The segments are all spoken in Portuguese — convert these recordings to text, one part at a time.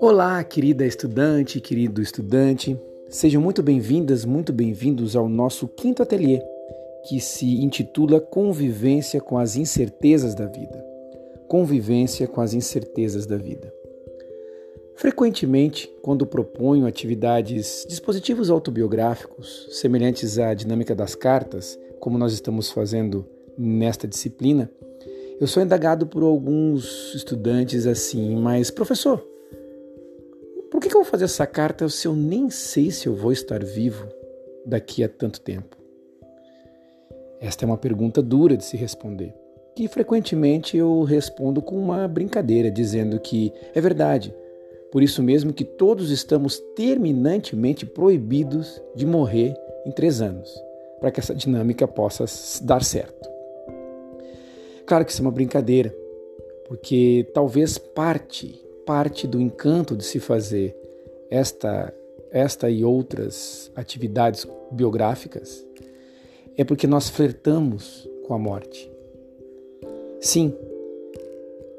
Olá, querida estudante, querido estudante. Sejam muito bem-vindas, muito bem-vindos ao nosso quinto ateliê, que se intitula Convivência com as incertezas da vida. Convivência com as incertezas da vida. Frequentemente, quando proponho atividades, dispositivos autobiográficos semelhantes à dinâmica das cartas, como nós estamos fazendo nesta disciplina, eu sou indagado por alguns estudantes assim, mas professor, por que, que eu vou fazer essa carta se eu nem sei se eu vou estar vivo daqui a tanto tempo? Esta é uma pergunta dura de se responder. E frequentemente eu respondo com uma brincadeira, dizendo que é verdade. Por isso mesmo que todos estamos terminantemente proibidos de morrer em três anos, para que essa dinâmica possa dar certo. Claro que isso é uma brincadeira, porque talvez parte parte do encanto de se fazer esta, esta e outras atividades biográficas é porque nós flertamos com a morte. Sim,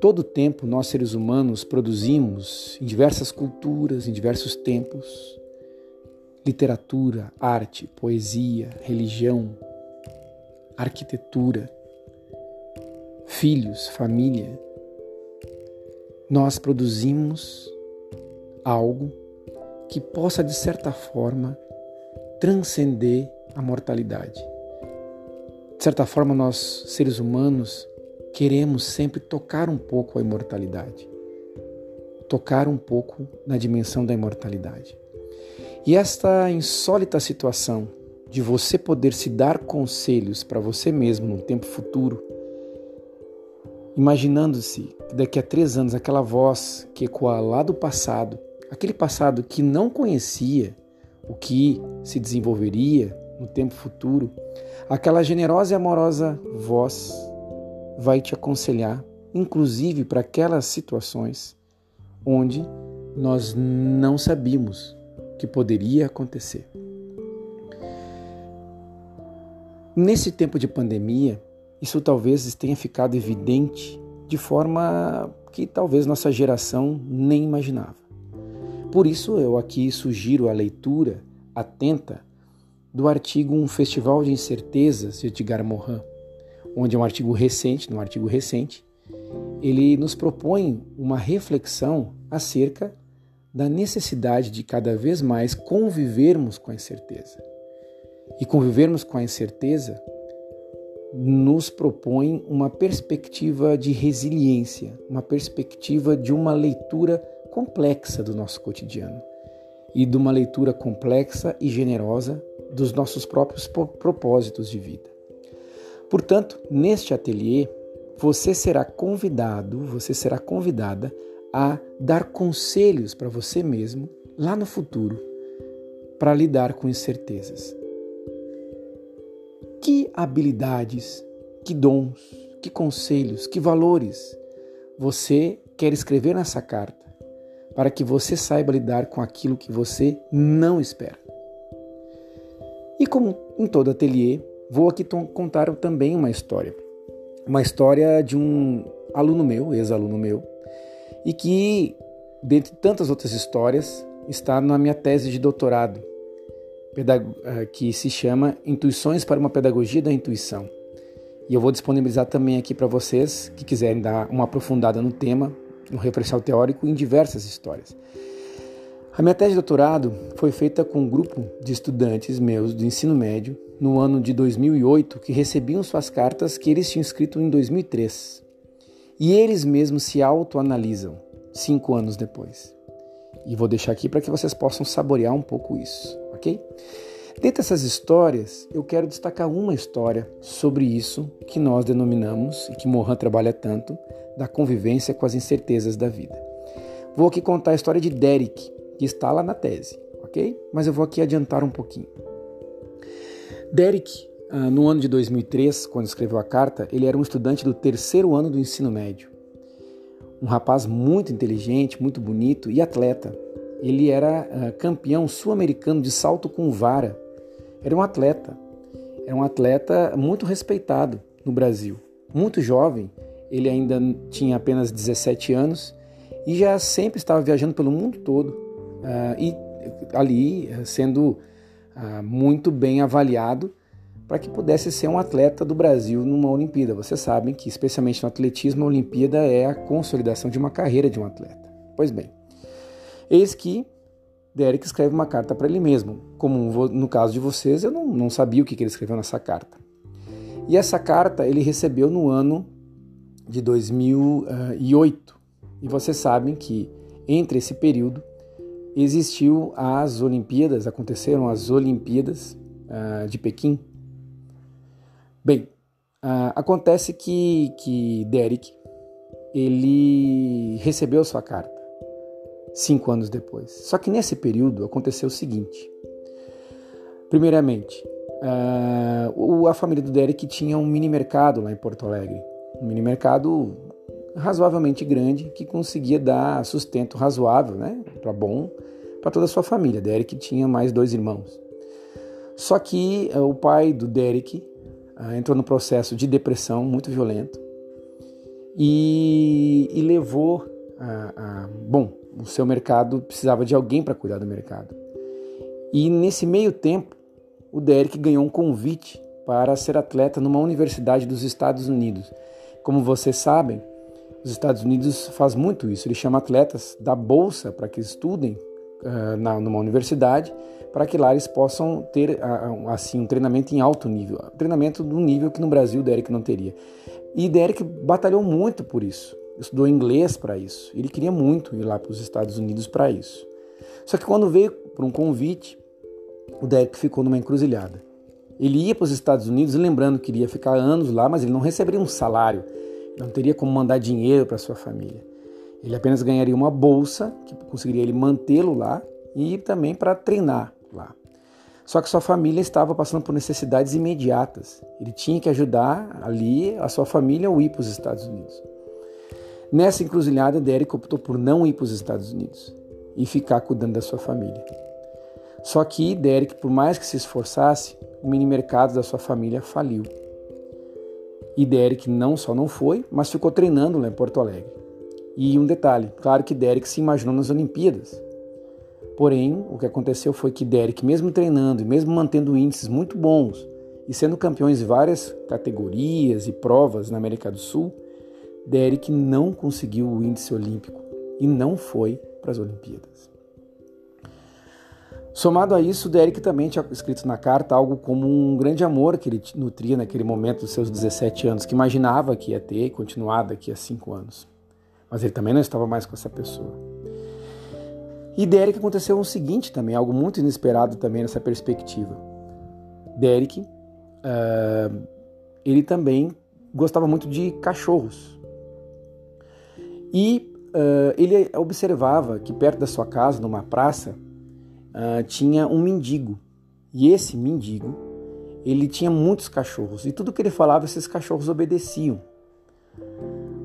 todo tempo nós seres humanos produzimos em diversas culturas, em diversos tempos, literatura, arte, poesia, religião, arquitetura, filhos, família, nós produzimos algo que possa, de certa forma, transcender a mortalidade. De certa forma, nós, seres humanos, queremos sempre tocar um pouco a imortalidade, tocar um pouco na dimensão da imortalidade. E esta insólita situação de você poder se dar conselhos para você mesmo no tempo futuro, imaginando-se que daqui a três anos aquela voz que ecoa lá do passado, aquele passado que não conhecia o que se desenvolveria no tempo futuro, aquela generosa e amorosa voz vai te aconselhar, inclusive para aquelas situações onde nós não sabíamos que poderia acontecer. Nesse tempo de pandemia, isso talvez tenha ficado evidente de forma que talvez nossa geração nem imaginava. Por isso eu aqui sugiro a leitura atenta do artigo Um Festival de Incertezas de Edgar Morin, onde é um artigo recente, num artigo recente, ele nos propõe uma reflexão acerca da necessidade de cada vez mais convivermos com a incerteza. E convivermos com a incerteza nos propõe uma perspectiva de resiliência, uma perspectiva de uma leitura complexa do nosso cotidiano e de uma leitura complexa e generosa dos nossos próprios propósitos de vida. Portanto, neste ateliê, você será convidado, você será convidada a dar conselhos para você mesmo lá no futuro para lidar com incertezas. Que habilidades, que dons, que conselhos, que valores você quer escrever nessa carta para que você saiba lidar com aquilo que você não espera? E como em todo ateliê, vou aqui contar também uma história. Uma história de um aluno meu, ex-aluno meu, e que, dentre tantas outras histórias, está na minha tese de doutorado que se chama Intuições para uma Pedagogia da Intuição. E eu vou disponibilizar também aqui para vocês que quiserem dar uma aprofundada no tema, no referencial teórico, em diversas histórias. A minha tese de doutorado foi feita com um grupo de estudantes meus do ensino médio no ano de 2008 que recebiam suas cartas que eles tinham escrito em 2003. E eles mesmos se autoanalisam cinco anos depois. E vou deixar aqui para que vocês possam saborear um pouco isso ok? Dentre essas histórias, eu quero destacar uma história sobre isso que nós denominamos, e que Mohan trabalha tanto, da convivência com as incertezas da vida. Vou aqui contar a história de Derek, que está lá na tese, ok? Mas eu vou aqui adiantar um pouquinho. Derek, ah, no ano de 2003, quando escreveu a carta, ele era um estudante do terceiro ano do ensino médio. Um rapaz muito inteligente, muito bonito e atleta, ele era uh, campeão sul-americano de salto com vara. Era um atleta. Era um atleta muito respeitado no Brasil. Muito jovem, ele ainda tinha apenas 17 anos e já sempre estava viajando pelo mundo todo uh, e ali sendo uh, muito bem avaliado para que pudesse ser um atleta do Brasil numa Olimpíada. Vocês sabem que, especialmente no atletismo, a Olimpíada é a consolidação de uma carreira de um atleta. Pois bem, eis que Derek escreve uma carta para ele mesmo. Como no caso de vocês, eu não, não sabia o que ele escreveu nessa carta. E essa carta ele recebeu no ano de 2008. E vocês sabem que entre esse período existiu as Olimpíadas, aconteceram as Olimpíadas uh, de Pequim. Bem, uh, acontece que, que Derek ele recebeu sua carta cinco anos depois. Só que nesse período aconteceu o seguinte: primeiramente, uh, a família do Derek tinha um mini mercado lá em Porto Alegre, um mini mercado razoavelmente grande que conseguia dar sustento razoável, né, para bom para toda a sua família. Derek tinha mais dois irmãos. Só que uh, o pai do Derek uh, entrou no processo de depressão muito violento e, e levou a, a, bom, o seu mercado precisava de alguém para cuidar do mercado. E nesse meio tempo, o Derek ganhou um convite para ser atleta numa universidade dos Estados Unidos. Como vocês sabem, os Estados Unidos faz muito isso. Ele chama atletas da bolsa para que estudem uh, na, numa universidade, para que lá eles possam ter uh, assim um treinamento em alto nível, treinamento do nível que no Brasil o Derek não teria. E Derek batalhou muito por isso. Estudou inglês para isso. Ele queria muito ir lá para os Estados Unidos para isso. Só que quando veio por um convite, o Derek ficou numa encruzilhada. Ele ia para os Estados Unidos, lembrando que iria ficar anos lá, mas ele não receberia um salário, não teria como mandar dinheiro para sua família. Ele apenas ganharia uma bolsa que conseguiria ele mantê-lo lá e também para treinar lá. Só que sua família estava passando por necessidades imediatas. Ele tinha que ajudar ali a sua família ou ir para os Estados Unidos. Nessa encruzilhada, Derek optou por não ir para os Estados Unidos e ficar cuidando da sua família. Só que Derek, por mais que se esforçasse, o mini mercado da sua família faliu. E Derek não só não foi, mas ficou treinando lá em Porto Alegre. E um detalhe, claro que Derek se imaginou nas Olimpíadas, Porém, o que aconteceu foi que Derek, mesmo treinando e mesmo mantendo índices muito bons e sendo campeões de várias categorias e provas na América do Sul, Derek não conseguiu o índice olímpico e não foi para as Olimpíadas. Somado a isso, Derek também tinha escrito na carta algo como um grande amor que ele nutria naquele momento dos seus 17 anos, que imaginava que ia ter e continuar daqui a 5 anos. Mas ele também não estava mais com essa pessoa. E Derek aconteceu o seguinte também, algo muito inesperado também nessa perspectiva. Derek, uh, ele também gostava muito de cachorros. E uh, ele observava que perto da sua casa, numa praça, uh, tinha um mendigo. E esse mendigo, ele tinha muitos cachorros. E tudo que ele falava, esses cachorros obedeciam.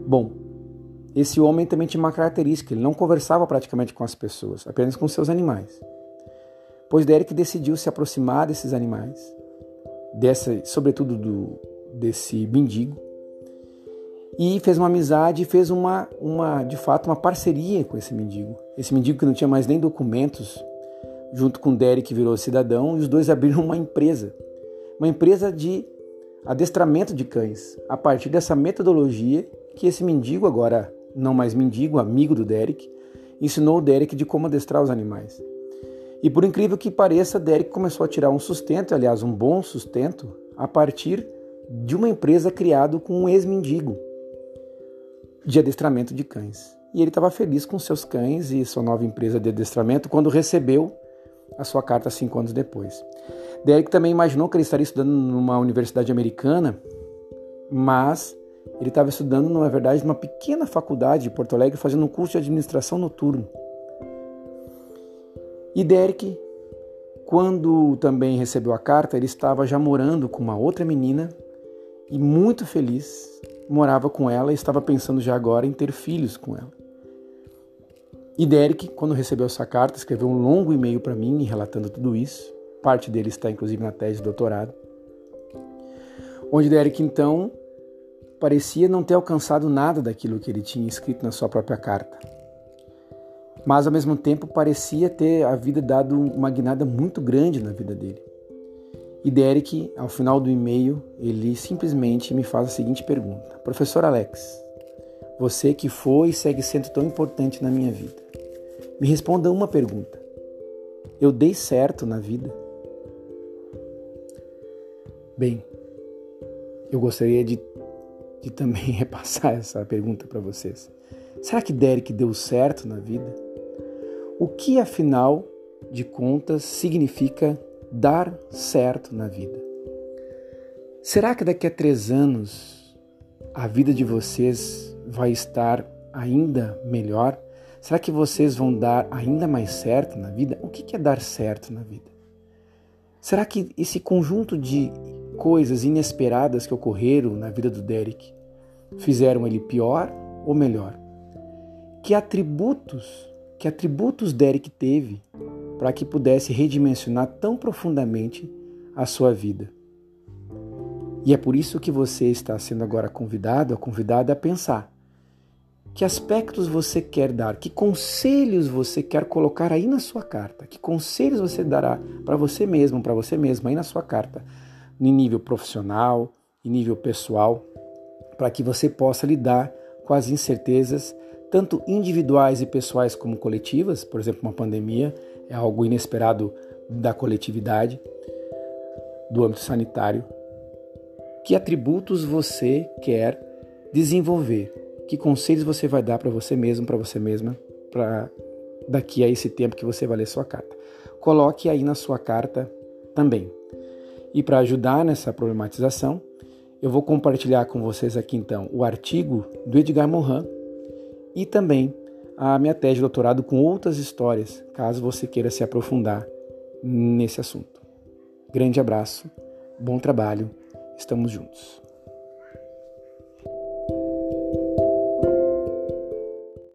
Bom, esse homem também tinha uma característica, ele não conversava praticamente com as pessoas, apenas com seus animais. Pois Derek decidiu se aproximar desses animais, dessa, sobretudo do, desse mendigo, e fez uma amizade, fez uma, uma, de fato, uma parceria com esse mendigo. Esse mendigo que não tinha mais nem documentos, junto com Derek virou cidadão, e os dois abriram uma empresa, uma empresa de adestramento de cães, a partir dessa metodologia que esse mendigo agora não mais mendigo, amigo do Derek, ensinou o Derek de como adestrar os animais. E por incrível que pareça, Derek começou a tirar um sustento, aliás, um bom sustento, a partir de uma empresa criada com um ex-mendigo de adestramento de cães. E ele estava feliz com seus cães e sua nova empresa de adestramento quando recebeu a sua carta cinco anos depois. Derek também imaginou que ele estaria estudando numa universidade americana, mas ele estava estudando, na verdade, numa pequena faculdade de Porto Alegre, fazendo um curso de administração noturno. E Derek, quando também recebeu a carta, ele estava já morando com uma outra menina e muito feliz, morava com ela e estava pensando já agora em ter filhos com ela. E Derek, quando recebeu essa carta, escreveu um longo e-mail para mim relatando tudo isso. Parte dele está inclusive na tese de doutorado. Onde Derek então parecia não ter alcançado nada daquilo que ele tinha escrito na sua própria carta. Mas ao mesmo tempo parecia ter a vida dado uma guinada muito grande na vida dele. E Derek, ao final do e-mail, ele simplesmente me faz a seguinte pergunta: Professor Alex, você que foi e segue sendo tão importante na minha vida, me responda uma pergunta. Eu dei certo na vida? Bem, eu gostaria de, de também repassar essa pergunta para vocês. Será que Derek deu certo na vida? O que, afinal de contas, significa dar certo na vida? Será que daqui a três anos a vida de vocês vai estar ainda melhor? Será que vocês vão dar ainda mais certo na vida? O que é dar certo na vida? Será que esse conjunto de coisas inesperadas que ocorreram na vida do Derek fizeram ele pior ou melhor? Que atributos que atributos Derek teve para que pudesse redimensionar tão profundamente a sua vida. E é por isso que você está sendo agora convidado, a convidada a pensar. Que aspectos você quer dar? Que conselhos você quer colocar aí na sua carta? Que conselhos você dará para você mesmo, para você mesma aí na sua carta, em nível profissional, em nível pessoal, para que você possa lidar com as incertezas tanto individuais e pessoais como coletivas, por exemplo, uma pandemia é algo inesperado da coletividade, do âmbito sanitário. Que atributos você quer desenvolver? Que conselhos você vai dar para você mesmo, para você mesma, para daqui a esse tempo que você vai ler sua carta? Coloque aí na sua carta também. E para ajudar nessa problematização, eu vou compartilhar com vocês aqui então o artigo do Edgar Morin e também a minha tese de doutorado com outras histórias, caso você queira se aprofundar nesse assunto. Grande abraço, bom trabalho, estamos juntos.